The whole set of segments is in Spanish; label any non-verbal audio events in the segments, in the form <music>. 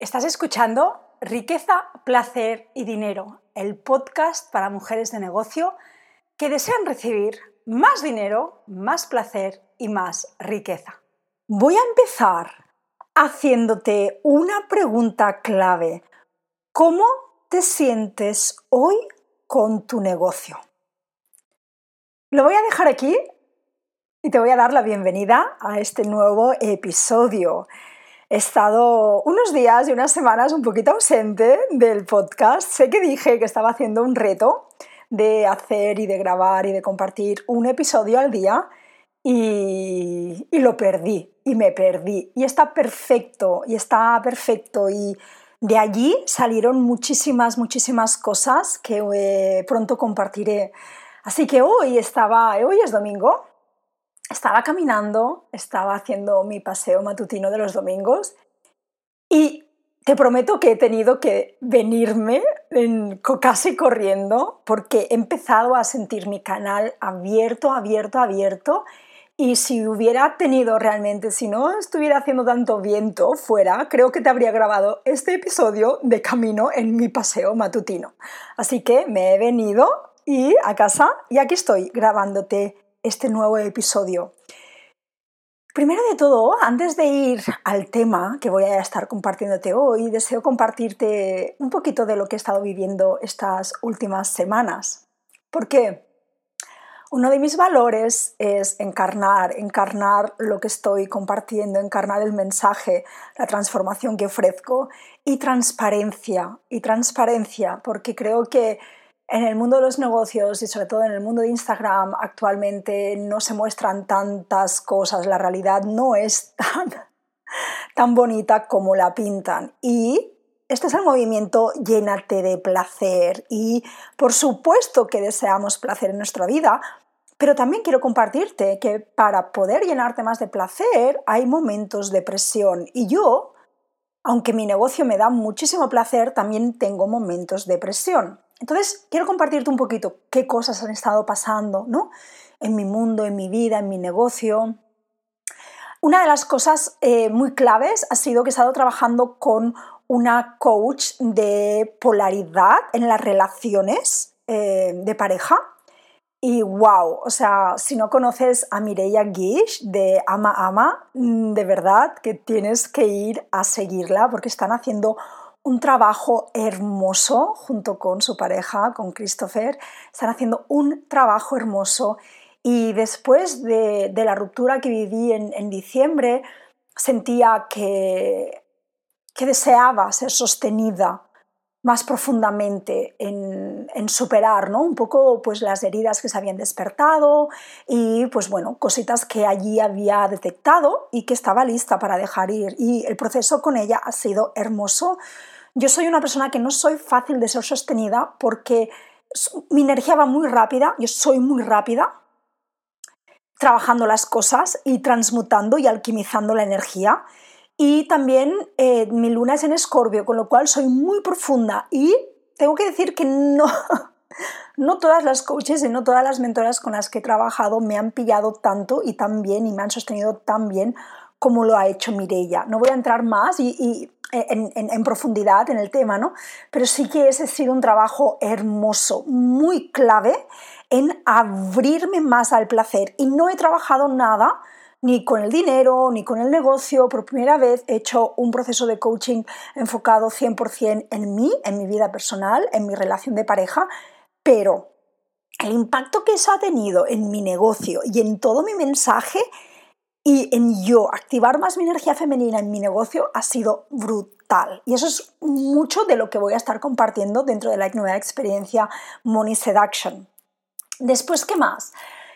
Estás escuchando Riqueza, Placer y Dinero, el podcast para mujeres de negocio que desean recibir más dinero, más placer y más riqueza. Voy a empezar haciéndote una pregunta clave. ¿Cómo te sientes hoy con tu negocio? Lo voy a dejar aquí y te voy a dar la bienvenida a este nuevo episodio. He estado unos días y unas semanas un poquito ausente del podcast. Sé que dije que estaba haciendo un reto de hacer y de grabar y de compartir un episodio al día y, lo perdí y me perdí. Y está perfecto, y está perfecto. Y de allí salieron muchísimas, muchísimas cosas que eh, pronto compartiré. Así que hoy estaba, hoy es domingo, estaba caminando, estaba haciendo mi paseo matutino de los domingos y te prometo que he tenido que venirme casi corriendo porque he empezado a sentir mi canal abierto, abierto, abierto. Y si hubiera tenido realmente, si no estuviera haciendo tanto viento fuera, creo que te habría grabado este episodio de camino en mi paseo matutino. Así que me he venido y a casa y aquí estoy grabándote este nuevo episodio. Primero de todo, antes de ir al tema que voy a estar compartiéndote hoy, deseo compartirte un poquito de lo que he estado viviendo estas últimas semanas. ¿Por qué? Uno de mis valores es encarnar, encarnar lo que estoy compartiendo, encarnar el mensaje, la transformación que ofrezco y transparencia, y transparencia, porque creo que en el mundo de los negocios y sobre todo en el mundo de Instagram actualmente no se muestran tantas cosas, la realidad no es <laughs> tan, tan bonita como la pintan. Y este es el movimiento llénate de placer y por supuesto que deseamos placer en nuestra vida, pero también quiero compartirte que para poder llenarte más de placer hay momentos de presión y yo, aunque mi negocio me da muchísimo placer, también tengo momentos de presión. Entonces, quiero compartirte un poquito qué cosas han estado pasando ¿no? en mi mundo, en mi vida, en mi negocio. Una de las cosas eh, muy claves ha sido que he estado trabajando con una coach de polaridad en las relaciones eh, de pareja. Y wow, o sea, si no conoces a Mireia Gish de Ama Ama, mm, de verdad que tienes que ir a seguirla porque están haciendo un trabajo hermoso junto con su pareja, con Christopher. Están haciendo un trabajo hermoso y después de, la ruptura que viví en, diciembre, sentía que, que, deseaba ser sostenida más profundamente en, superar ¿no? un poco pues, las heridas que se habían despertado y pues bueno, cositas que allí había detectado y que estaba lista para dejar ir. Y el proceso con ella ha sido hermoso yo soy una persona que no soy fácil de ser sostenida porque mi energía va muy rápida, yo soy muy rápida trabajando las cosas y transmutando y alquimizando la energía. Y también eh, mi luna es en escorpio, con lo cual soy muy profunda y tengo que decir que no, <laughs> no todas las coaches y no todas las mentoras con las que he trabajado me han pillado tanto y tan bien y me han sostenido tan bien como lo ha hecho Mirella. No voy a entrar más y, en, profundidad en el tema, ¿no? Pero sí que ese ha sido un trabajo hermoso, muy clave en abrirme más al placer. Y no he trabajado nada ni con el dinero, ni con el negocio. Por primera vez he hecho un proceso de coaching enfocado 100% en mí, en mi vida personal, en mi relación de pareja, pero el impacto que eso ha tenido en mi negocio y en todo mi mensaje y en yo activar más mi energía femenina en mi negocio ha sido brutal. Y eso es mucho de lo que voy a estar compartiendo dentro de la nueva experiencia Money Seduction. Después, ¿qué más?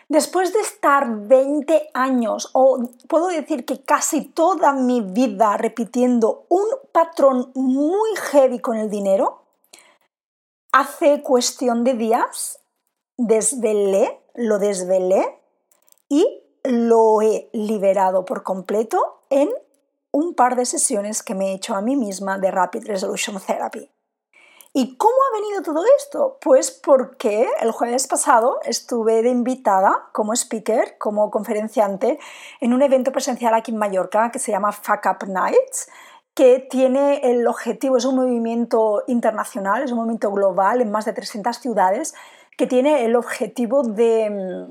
Después de estar 20 años, o puedo decir que casi toda mi vida repitiendo un patrón muy heavy con el dinero, hace cuestión de días desvelé, lo desvelé y lo he liberado por completo en un par de sesiones que me he hecho a mí misma de Rapid Resolution Therapy. ¿Y cómo ha venido todo esto? Pues porque el jueves pasado estuve de invitada como speaker, como conferenciante, en un evento presencial aquí en Mallorca que se llama Fuck Up Nights que tiene el objetivo, es un movimiento internacional, es un movimiento global en más de 300 ciudades, que tiene el objetivo de,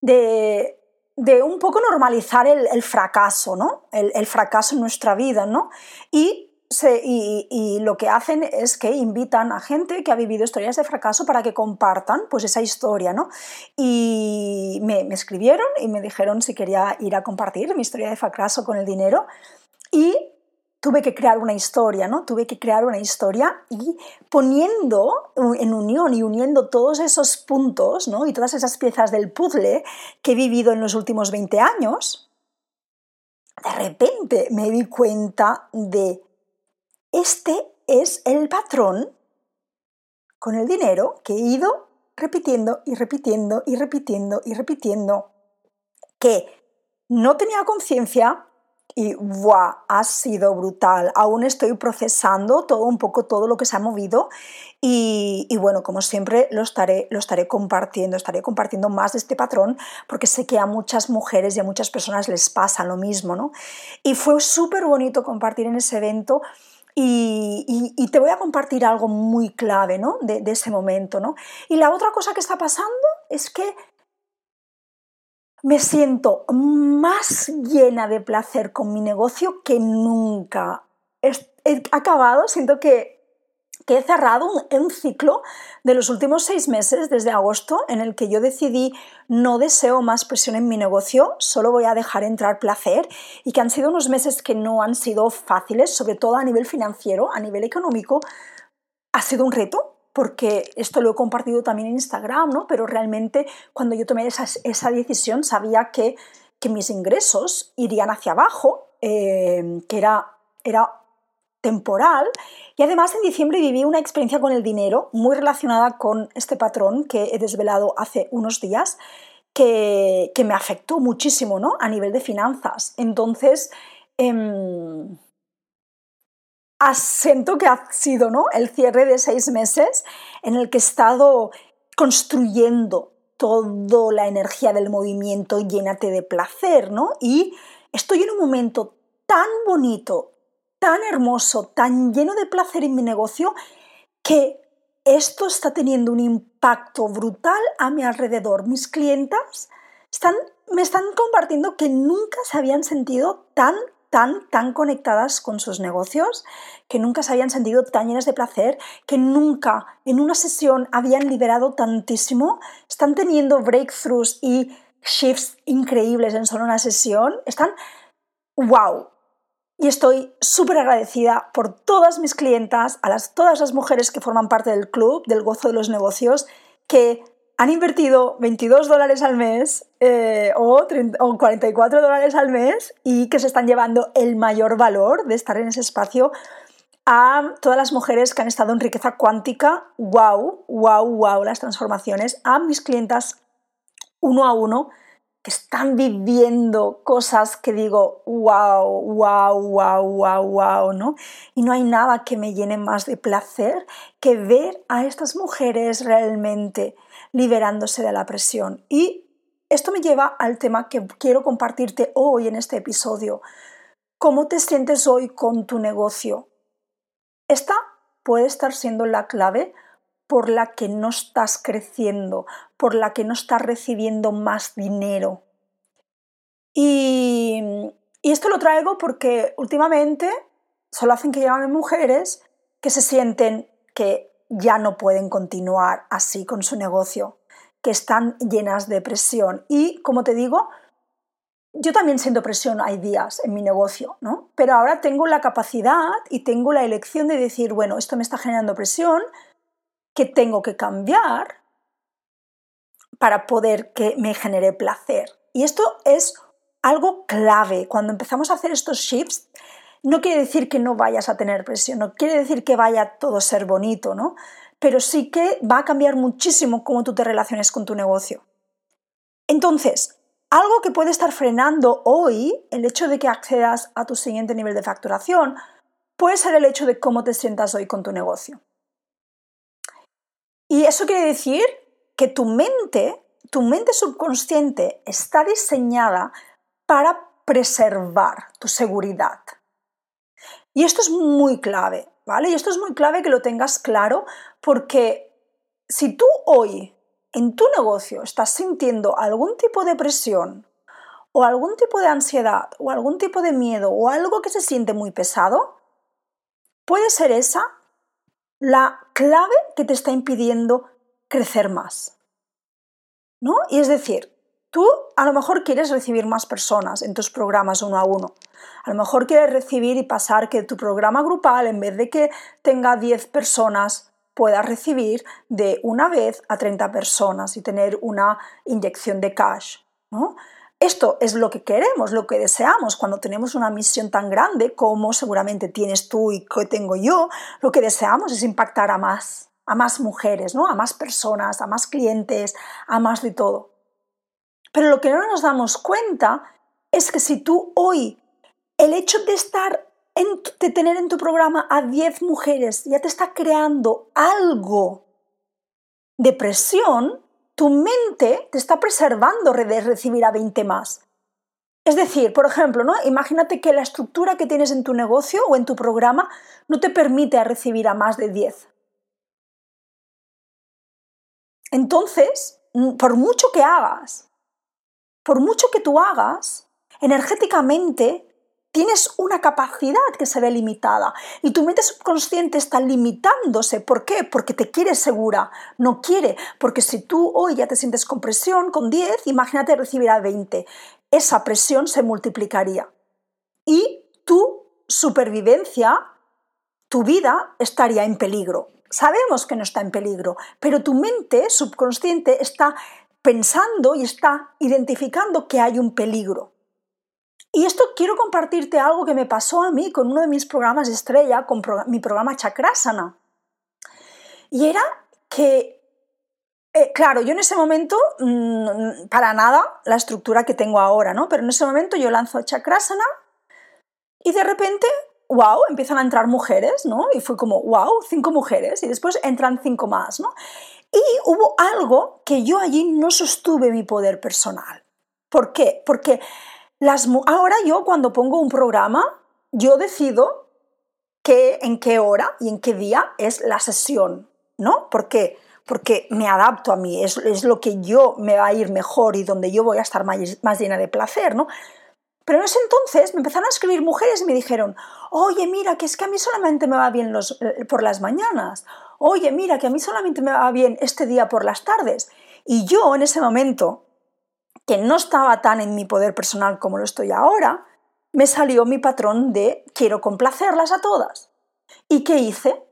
de, de un poco normalizar el, fracaso, ¿no? El, fracaso en nuestra vida, ¿no? Y y, lo que hacen es que invitan a gente que ha vivido historias de fracaso para que compartan pues esa historia, ¿no? Y me, me, escribieron y me dijeron si quería ir a compartir mi historia de fracaso con el dinero y tuve que crear una historia, ¿no? Tuve que crear una historia y poniendo en unión y uniendo todos esos puntos, ¿no? Y todas esas piezas del puzzle que he vivido en los últimos 20 años, de repente me di cuenta de este es el patrón con el dinero que he ido repitiendo y repitiendo y repitiendo y repitiendo, que no tenía conciencia, y ha sido brutal. Aún estoy procesando todo un poco todo lo que se ha movido y, bueno, como siempre lo estaré, lo estaré compartiendo, estaré compartiendo más de este patrón porque sé que a muchas mujeres y a muchas personas les pasa lo mismo, ¿no? Y fue súper bonito compartir en ese evento y, te voy a compartir algo muy clave ¿no? de, ese momento. ¿no? Y la otra cosa que está pasando es que me siento más llena de placer con mi negocio que nunca. He acabado, siento que, he cerrado un, ciclo de los últimos seis meses, desde agosto, en el que yo decidí no deseo más presión en mi negocio, solo voy a dejar entrar placer y que han sido unos meses que no han sido fáciles, sobre todo a nivel financiero, a nivel económico. Ha sido un reto, porque esto lo he compartido también en Instagram, ¿no? pero realmente cuando yo tomé esa, esa decisión sabía que, que, mis ingresos irían hacia abajo, eh, que era, era temporal y además en diciembre viví una experiencia con el dinero muy relacionada con este patrón que he desvelado hace unos días que, que me afectó muchísimo ¿no? a nivel de finanzas. Entonces, eh, Asiento que ha sido ¿no? el cierre de seis meses en el que he estado construyendo toda la energía del movimiento llénate de placer, ¿no? Y estoy en un momento tan bonito, tan hermoso, tan lleno de placer en mi negocio que esto está teniendo un impacto brutal a mi alrededor. Mis clientas están, me están compartiendo que nunca se habían sentido tan tan, tan conectadas con sus negocios, que nunca se habían sentido tan llenas de placer, que nunca en una sesión habían liberado tantísimo, están teniendo breakthroughs y shifts increíbles en solo una sesión, están wow. Y estoy súper agradecida por todas mis clientas, a las, todas las mujeres que forman parte del club del gozo de los negocios, que han invertido 22 dólares al mes eh, o, 44 dólares al mes y que se están llevando el mayor valor de estar en ese espacio a todas las mujeres que han estado en riqueza cuántica, wow, wow, wow, las transformaciones, a mis clientas uno a uno que están viviendo cosas que digo, wow, wow, wow, wow, wow, ¿no? Y no hay nada que me llene más de placer que ver a estas mujeres realmente liberándose de la presión. Y esto me lleva al tema que quiero compartirte hoy en este episodio. ¿Cómo te sientes hoy con tu negocio? Esta puede estar siendo la clave por la que no estás creciendo, por la que no estás recibiendo más dinero. Y, y esto lo traigo porque últimamente solo hacen que llamen mujeres que se sienten que ya no pueden continuar así con su negocio, que están llenas de presión. Y como te digo, yo también siento presión hay días en mi negocio, ¿no? Pero ahora tengo la capacidad y tengo la elección de decir, bueno, esto me está generando presión, que tengo que cambiar para poder que me genere placer. Y esto es algo clave. Cuando empezamos a hacer estos shifts, no quiere decir que no vayas a tener presión, no quiere decir que vaya todo a ser bonito, ¿no? Pero sí que va a cambiar muchísimo cómo tú te relaciones con tu negocio. Entonces, algo que puede estar frenando hoy el hecho de que accedas a tu siguiente nivel de facturación puede ser el hecho de cómo te sientas hoy con tu negocio. Y eso quiere decir que tu mente, tu mente subconsciente está diseñada para preservar tu seguridad, Y esto es muy clave, ¿vale? Y esto es muy clave que lo tengas claro porque si tú hoy en tu negocio estás sintiendo algún tipo de presión o algún tipo de ansiedad o algún tipo de miedo o algo que se siente muy pesado, puede ser esa la clave que te está impidiendo crecer más. ¿No? Y es decir, tú a lo mejor quieres recibir más personas en tus programas uno a uno. A lo mejor quieres recibir y pasar que tu programa grupal, en vez de que tenga 10 personas, pueda recibir de una vez a 30 personas y tener una inyección de cash. ¿no? Esto es lo que queremos, lo que deseamos cuando tenemos una misión tan grande como seguramente tienes tú y que tengo yo. Lo que deseamos es impactar a más, a más mujeres, ¿no? a más personas, a más clientes, a más de todo. Pero lo que no nos damos cuenta es que si tú hoy, el hecho de estar, de tener en tu programa a 10 mujeres, ya te está creando algo de presión, tu mente te está preservando de recibir a 20 más. Es decir, por ejemplo, ¿no? imagínate que la estructura que tienes en tu negocio o en tu programa no te permite recibir a más de 10. Entonces, mm, por mucho que hagas, por mucho que tú hagas, energéticamente tienes una capacidad que se ve limitada y tu mente subconsciente está limitándose. ¿Por qué? Porque te quiere segura, no quiere, porque si tú hoy ya te sientes con presión, con 10, imagínate recibir a 20. Esa presión se multiplicaría y tu supervivencia, tu vida estaría en peligro. Sabemos que no está en peligro, pero tu mente subconsciente está pensando y está identificando que hay un peligro. Y esto quiero compartirte algo que me pasó a mí con uno de mis programas estrella, con mi programa Chakrasana. Y era que, eh, claro, yo en ese momento, mm, para nada la estructura que tengo ahora, ¿no? Pero en ese momento yo lanzo Chakrasana y de repente, wow, empiezan a entrar mujeres, ¿no? Y fue como, wow, cinco mujeres y después entran cinco más, ¿no? Y hubo algo que yo allí no sostuve mi poder personal. ¿Por qué? Porque ahora yo cuando pongo un programa, yo decido qué, en qué hora y en qué día es la sesión, ¿no? ¿Por qué? Porque me adapto a mí, es, es lo que yo me va a ir mejor y donde yo voy a estar más, más llena de placer, ¿no? Pero en ese entonces me empezaron a escribir mujeres y me dijeron, oye, mira, que es que a mí solamente me va bien los, eh, por las mañanas, oye, mira, que a mí solamente me va bien este día por las tardes. Y yo en ese momento que no estaba tan en mi poder personal como lo estoy ahora, me salió mi patrón de quiero complacerlas a todas. ¿Y qué hice?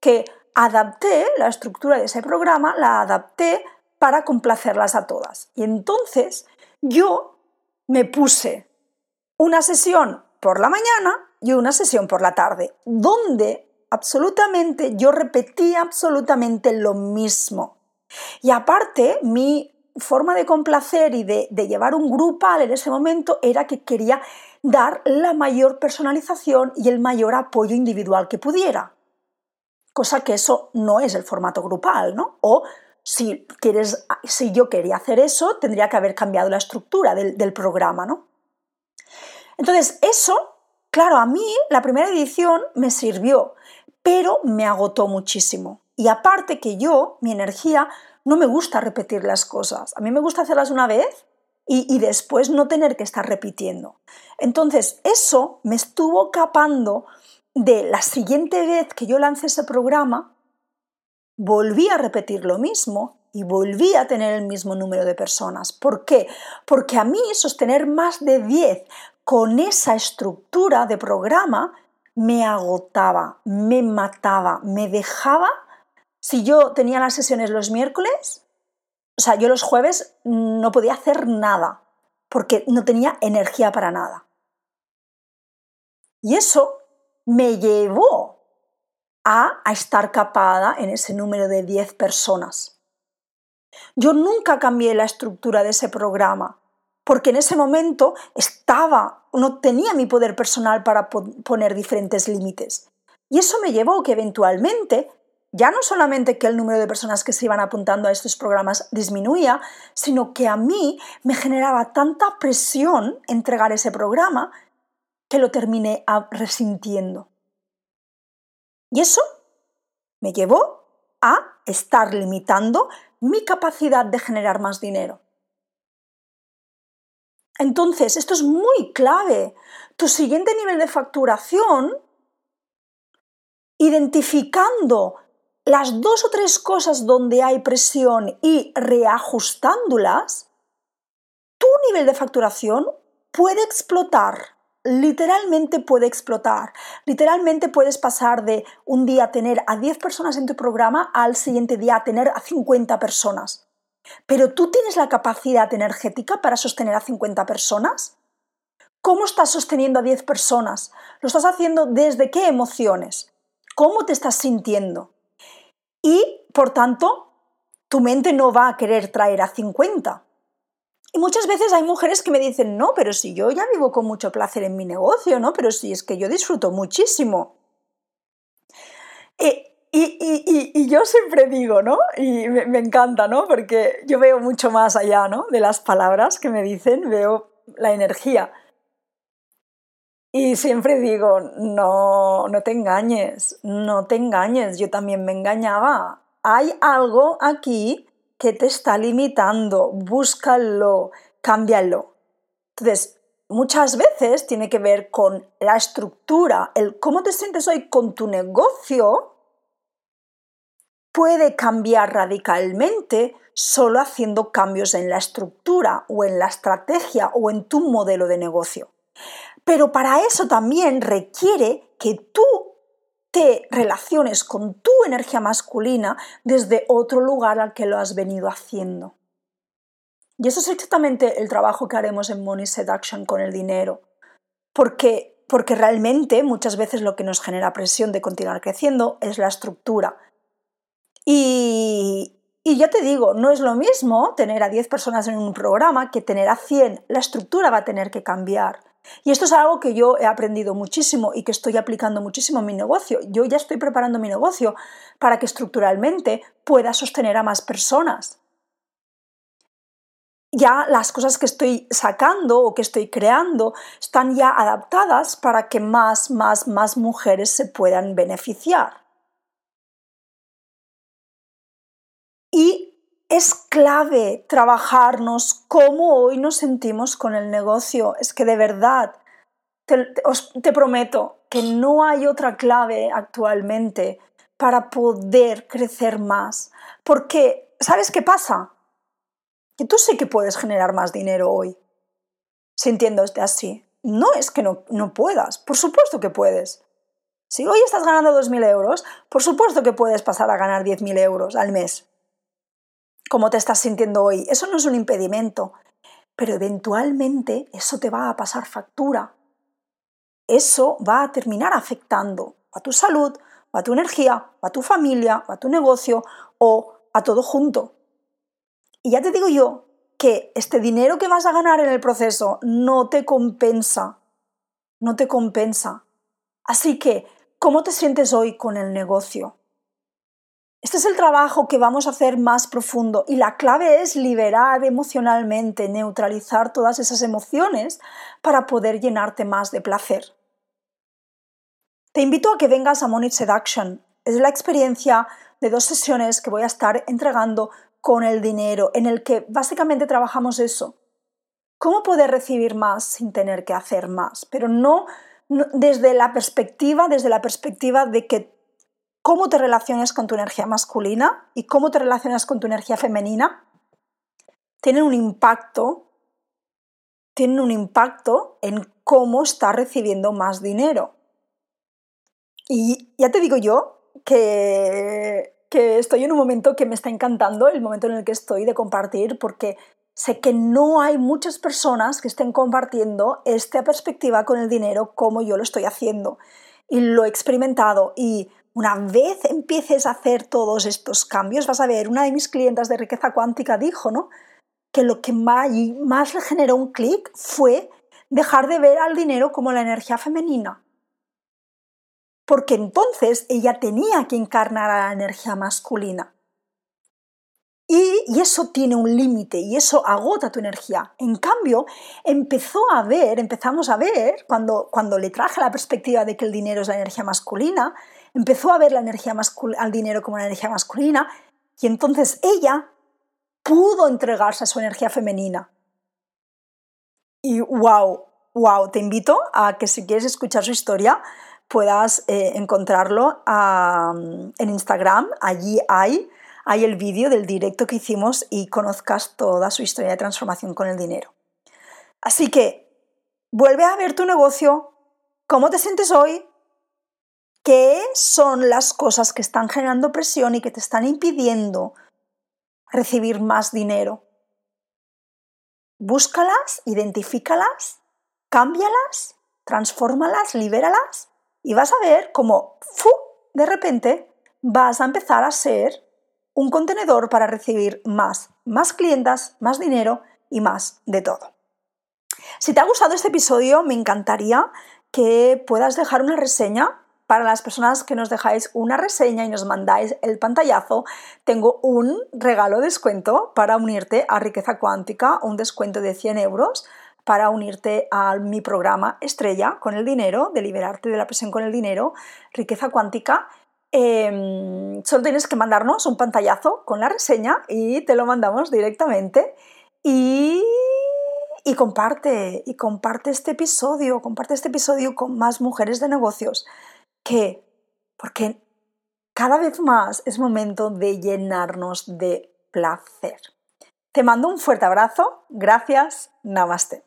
Que adapté la estructura de ese programa, la adapté para complacerlas a todas. Y entonces yo me puse una sesión por la mañana y una sesión por la tarde, donde absolutamente yo repetía absolutamente lo mismo. Y aparte, mi forma de complacer y de, llevar un grupal en ese momento era que quería dar la mayor personalización y el mayor apoyo individual que pudiera. Cosa que eso no es el formato grupal, ¿no? O si, quieres, si yo quería hacer eso, tendría que haber cambiado la estructura del, del programa, ¿no? Entonces, eso, claro, a mí la primera edición me sirvió, pero me agotó muchísimo. Y aparte que yo, mi energía, no me gusta repetir las cosas. A mí me gusta hacerlas una vez y, después no tener que estar repitiendo. Entonces, eso me estuvo capando de la siguiente vez que yo lancé ese programa, volví a repetir lo mismo y volví a tener el mismo número de personas. ¿Por qué? Porque a mí sostener más de 10 con esa estructura de programa me agotaba, me mataba, me dejaba si yo tenía las sesiones los miércoles, o sea, yo los jueves no podía hacer nada, porque no tenía energía para nada. Y eso me llevó a, estar capada en ese número de 10 personas. Yo nunca cambié la estructura de ese programa, porque en ese momento estaba, no tenía mi poder personal para poner diferentes límites. Y eso me llevó que eventualmente ya no solamente que el número de personas que se iban apuntando a estos programas disminuía, sino que a mí me generaba tanta presión entregar ese programa que lo terminé resintiendo. Y eso me llevó a estar limitando mi capacidad de generar más dinero. Entonces, esto es muy clave. Tu siguiente nivel de facturación, identificando las dos o tres cosas donde hay presión y reajustándolas, tu nivel de facturación puede explotar. Literalmente puede explotar. Literalmente puedes pasar de un día tener a 10 personas en tu programa al siguiente día tener a 50 personas. Pero tú tienes la capacidad energética para sostener a 50 personas. ¿Cómo estás sosteniendo a 10 personas? ¿Lo estás haciendo desde qué emociones? ¿Cómo te estás sintiendo? Y, por tanto, tu mente no va a querer traer a 50. Y muchas veces hay mujeres que me dicen, no, pero si yo ya vivo con mucho placer en mi negocio, ¿no? Pero si es que yo disfruto muchísimo. Eh, y, yo siempre digo, ¿no? Y me, encanta, ¿no? Porque yo veo mucho más allá, ¿no? De las palabras que me dicen, veo la energía. Y siempre digo, no, no te engañes, no te engañes, yo también me engañaba. Hay algo aquí que te está limitando, búscalo, cámbialo. Entonces, muchas veces tiene que ver con la estructura, el cómo te sientes hoy con tu negocio, puede cambiar radicalmente solo haciendo cambios en la estructura o en la estrategia o en tu modelo de negocio. Pero para eso también requiere que tú te relaciones con tu energía masculina desde otro lugar al que lo has venido haciendo. Y eso es exactamente el trabajo que haremos en Money Seduction con el dinero. Porque, porque realmente muchas veces lo que nos genera presión de continuar creciendo es la estructura, y, y ya te digo, no es lo mismo tener a 10 personas en un programa que tener a 100. La estructura va a tener que cambiar. Y esto es algo que yo he aprendido muchísimo y que estoy aplicando muchísimo en mi negocio. Yo ya estoy preparando mi negocio para que estructuralmente pueda sostener a más personas. Ya las cosas que estoy sacando o que estoy creando están ya adaptadas para que más, más, más mujeres se puedan beneficiar. Y es clave trabajarnos cómo hoy nos sentimos con el negocio. Es que de verdad, te, prometo que no hay otra clave actualmente para poder crecer más. Porque, ¿sabes qué pasa? Que tú sí que puedes generar más dinero hoy, sintiéndote así. No es que no, no puedas, por supuesto que puedes. Si hoy estás ganando 2.000 euros, por supuesto que puedes pasar a ganar 10.000 euros al mes cómo te estás sintiendo hoy. Eso no es un impedimento, pero eventualmente eso te va a pasar factura. Eso va a terminar afectando a tu salud, a tu energía, a tu familia, a tu negocio o a todo junto. Y ya te digo yo que este dinero que vas a ganar en el proceso no te compensa, no te compensa. Así que, ¿cómo te sientes hoy con el negocio? Este es el trabajo que vamos a hacer más profundo y la clave es liberar emocionalmente, neutralizar todas esas emociones para poder llenarte más de placer. Te invito a que vengas a Money Seduction. Es la experiencia de dos sesiones que voy a estar entregando con el dinero, en el que básicamente trabajamos eso. ¿Cómo poder recibir más sin tener que hacer más? Pero no, no desde la perspectiva, desde la perspectiva de que cómo te relacionas con tu energía masculina y cómo te relacionas con tu energía femenina tienen un impacto, tienen un impacto en cómo estás recibiendo más dinero. Y ya te digo yo que, que estoy en un momento que me está encantando, el momento en el que estoy de compartir, porque sé que no hay muchas personas que estén compartiendo esta perspectiva con el dinero como yo lo estoy haciendo. Y lo he experimentado y una vez empieces a hacer todos estos cambios, vas a ver, una de mis clientas de riqueza cuántica dijo, ¿no? Que lo que más, le generó un clic fue dejar de ver al dinero como la energía femenina. Porque entonces ella tenía que encarnar a la energía masculina. Y, eso tiene un límite y eso agota tu energía. En cambio, empezó a ver, empezamos a ver, cuando, cuando le traje la perspectiva de que el dinero es la energía masculina, empezó a ver la energía al dinero como una energía masculina y entonces ella pudo entregarse a su energía femenina. Y wow, wow, te invito a que si quieres escuchar su historia puedas eh, encontrarlo en Instagram, allí hay, hay el vídeo del directo que hicimos y conozcas toda su historia de transformación con el dinero. Así que vuelve a ver tu negocio, cómo te sientes hoy, qué son las cosas que están generando presión y que te están impidiendo recibir más dinero. Búscalas, identifícalas, cámbialas, transfórmalas, libéralas y vas a ver cómo de repente vas a empezar a ser un contenedor para recibir más, más clientas, más dinero y más de todo. Si te ha gustado este episodio, me encantaría que puedas dejar una reseña. Para las personas que nos dejáis una reseña y nos mandáis el pantallazo, tengo un regalo descuento para unirte a Riqueza Cuántica, un descuento de 100 euros para unirte a mi programa Estrella con el dinero, de liberarte de la presión con el dinero, riqueza cuántica. Em, solo tienes que mandarnos un pantallazo con la reseña y te lo mandamos directamente. Y, y comparte, y comparte este episodio, comparte este episodio con más mujeres de negocios. Que Porque cada vez más es momento de llenarnos de placer. Te mando un fuerte abrazo. Gracias. Namaste.